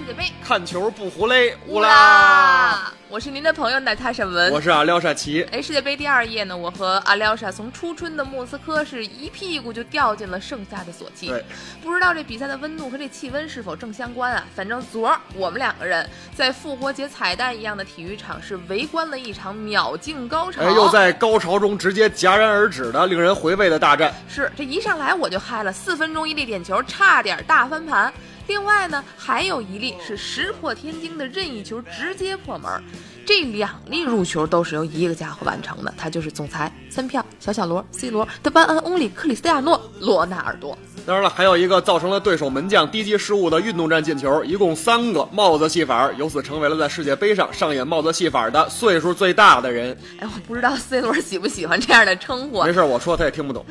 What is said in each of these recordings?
世界杯，看球不胡勒，乌拉！我是您的朋友娜塔莎文，我是阿廖沙奇。哎，世界杯第二夜呢，我和阿廖沙从初春的莫斯科是一屁股就掉进了盛夏的索契。对，不知道这比赛的温度和这气温是否正相关啊？反正昨儿我们两个人在复活节彩蛋一样的体育场是围观了一场秒进高潮，哎，又在高潮中直接戛然而止的令人回味的大战。是，这一上来我就嗨了，四分钟一粒点球，差点大翻盘。另外呢，还有一粒是石破天惊的任意球，直接破门。这两粒入球都是由一个家伙完成的，他就是总裁三票小小罗 C 罗德班恩翁里克里斯蒂亚诺罗纳尔多。当然了，还有一个造成了对手门将低级失误的运动战进球，一共三个帽子戏法，由此成为了在世界杯上上演帽子戏法的岁数最大的人。哎，我不知道 C 罗喜不喜欢这样的称呼。没事，我说他也听不懂。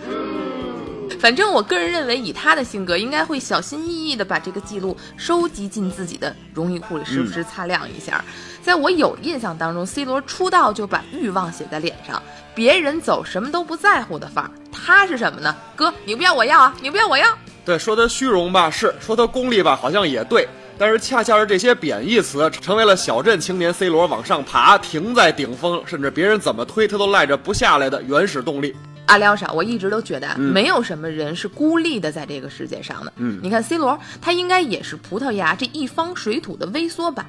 反正我个人认为，以他的性格，应该会小心翼翼地把这个记录收集进自己的荣誉库里，时不时擦亮一下。在我有印象当中，C 罗出道就把欲望写在脸上，别人走什么都不在乎的范儿。他是什么呢？哥，你不要我要啊，你不要我要。对，说他虚荣吧，是；说他功利吧，好像也对。但是恰恰是这些贬义词，成为了小镇青年 C 罗往上爬、停在顶峰，甚至别人怎么推他都赖着不下来的原始动力。阿廖沙，我一直都觉得没有什么人是孤立的在这个世界上的。嗯，你看 C 罗，他应该也是葡萄牙这一方水土的微缩版。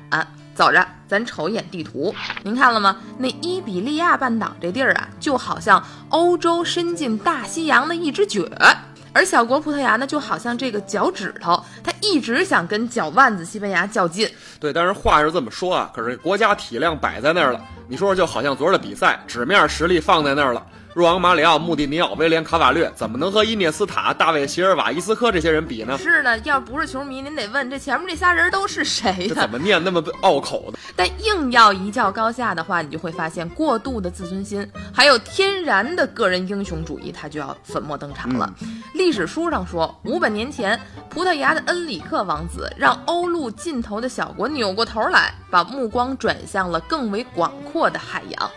走着，咱瞅一眼地图，您看了吗？那伊比利亚半岛这地儿啊，就好像欧洲伸进大西洋的一只脚，而小国葡萄牙呢，就好像这个脚趾头，他一直想跟脚腕子西班牙较劲。对，但是话是这么说啊，可是国家体量摆在那儿了，你说说，就好像昨儿的比赛，纸面实力放在那儿了。若昂、马里奥、穆蒂尼奥、威廉、卡瓦略，怎么能和伊涅斯塔、大卫、席尔瓦、伊斯科这些人比呢？是呢，要不是球迷，您得问这前面这仨人都是谁这怎么念那么拗口的？但硬要一较高下的话，你就会发现过度的自尊心，还有天然的个人英雄主义，他就要粉墨登场了。历史书上说，五百年前，葡萄牙的恩里克王子让欧陆尽头的小国扭过头来，把目光转向了更为广阔的海洋。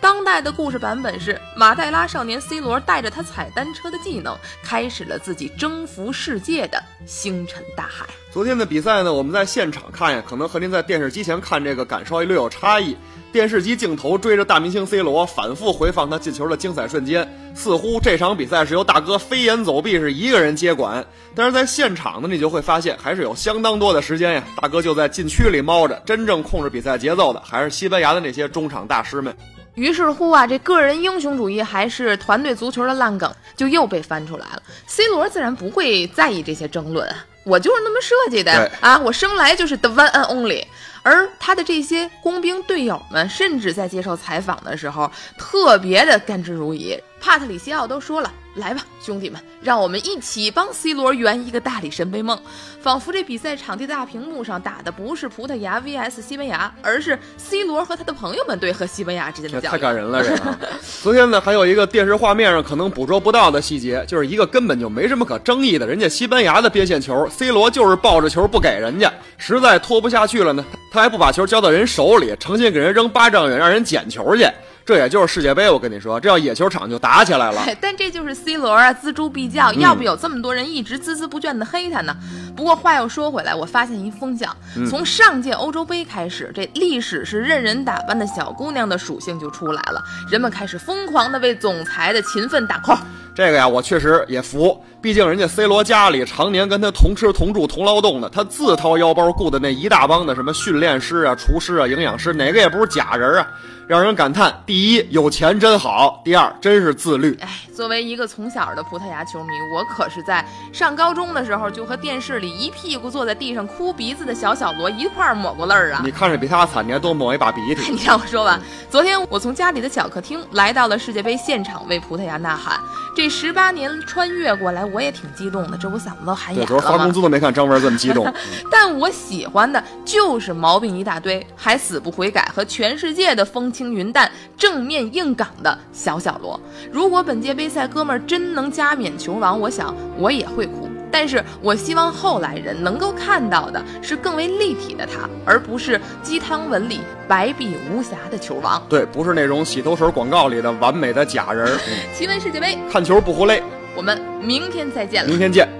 当代的故事版本是马黛拉少年 C 罗带着他踩单车的技能，开始了自己征服世界的星辰大海。昨天的比赛呢，我们在现场看呀，可能和您在电视机前看这个感受略有差异。电视机镜头追着大明星 C 罗，反复回放他进球的精彩瞬间，似乎这场比赛是由大哥飞檐走壁是一个人接管。但是在现场呢，你就会发现还是有相当多的时间呀，大哥就在禁区里猫着，真正控制比赛节奏的还是西班牙的那些中场大师们。于是乎啊，这个人英雄主义还是团队足球的烂梗就又被翻出来了。C 罗自然不会在意这些争论，我就是那么设计的啊，我生来就是 the one and only。而他的这些工兵队友们，甚至在接受采访的时候，特别的甘之如饴。帕特里西奥都说了：“来吧，兄弟们，让我们一起帮 C 罗圆一个大力神杯梦。”仿佛这比赛场地大屏幕上打的不是葡萄牙 VS 西班牙，而是 C 罗和他的朋友们队和西班牙之间的较量太感人了，这个。昨天呢，还有一个电视画面上可能捕捉不到的细节，就是一个根本就没什么可争议的，人家西班牙的边线球，C 罗就是抱着球不给人家，实在拖不下去了呢，他还不把球交到人手里，诚心给人扔八丈远，让人捡球去。这也就是世界杯，我跟你说，这要野球场就打起来了。但这就是 C 罗啊，锱铢必较，要不有这么多人一直孜孜不倦的黑他呢？不过话又说回来，我发现一风向，从上届欧洲杯开始，这历史是任人打扮的小姑娘的属性就出来了，人们开始疯狂的为总裁的勤奋打 call。这个呀，我确实也服，毕竟人家 C 罗家里常年跟他同吃同住同劳动的，他自掏腰包雇的那一大帮的什么训练师啊、厨师啊、营养师，哪个也不是假人啊。让人感叹：第一，有钱真好；第二，真是自律。哎，作为一个从小的葡萄牙球迷，我可是在上高中的时候就和电视里一屁股坐在地上哭鼻子的小小罗一块抹过泪儿啊！你看着比他惨，你还多抹一把鼻涕。你让我说完，昨天我从家里的小客厅来到了世界杯现场，为葡萄牙呐喊。这十八年穿越过来，我也挺激动的，这我嗓子都喊哑了。昨儿发工资都没看张文这么激动。但我喜欢的就是毛病一大堆，还死不悔改，和全世界的风轻云淡、正面硬刚的小小罗。如果本届杯赛哥们儿真能加冕球王，我想我也会哭。但是我希望后来人能够看到的是更为立体的他，而不是鸡汤文里白璧无瑕的球王。对，不是那种洗头水广告里的完美的假人。奇闻世界杯，看球不胡累。我们明天再见了。明天见。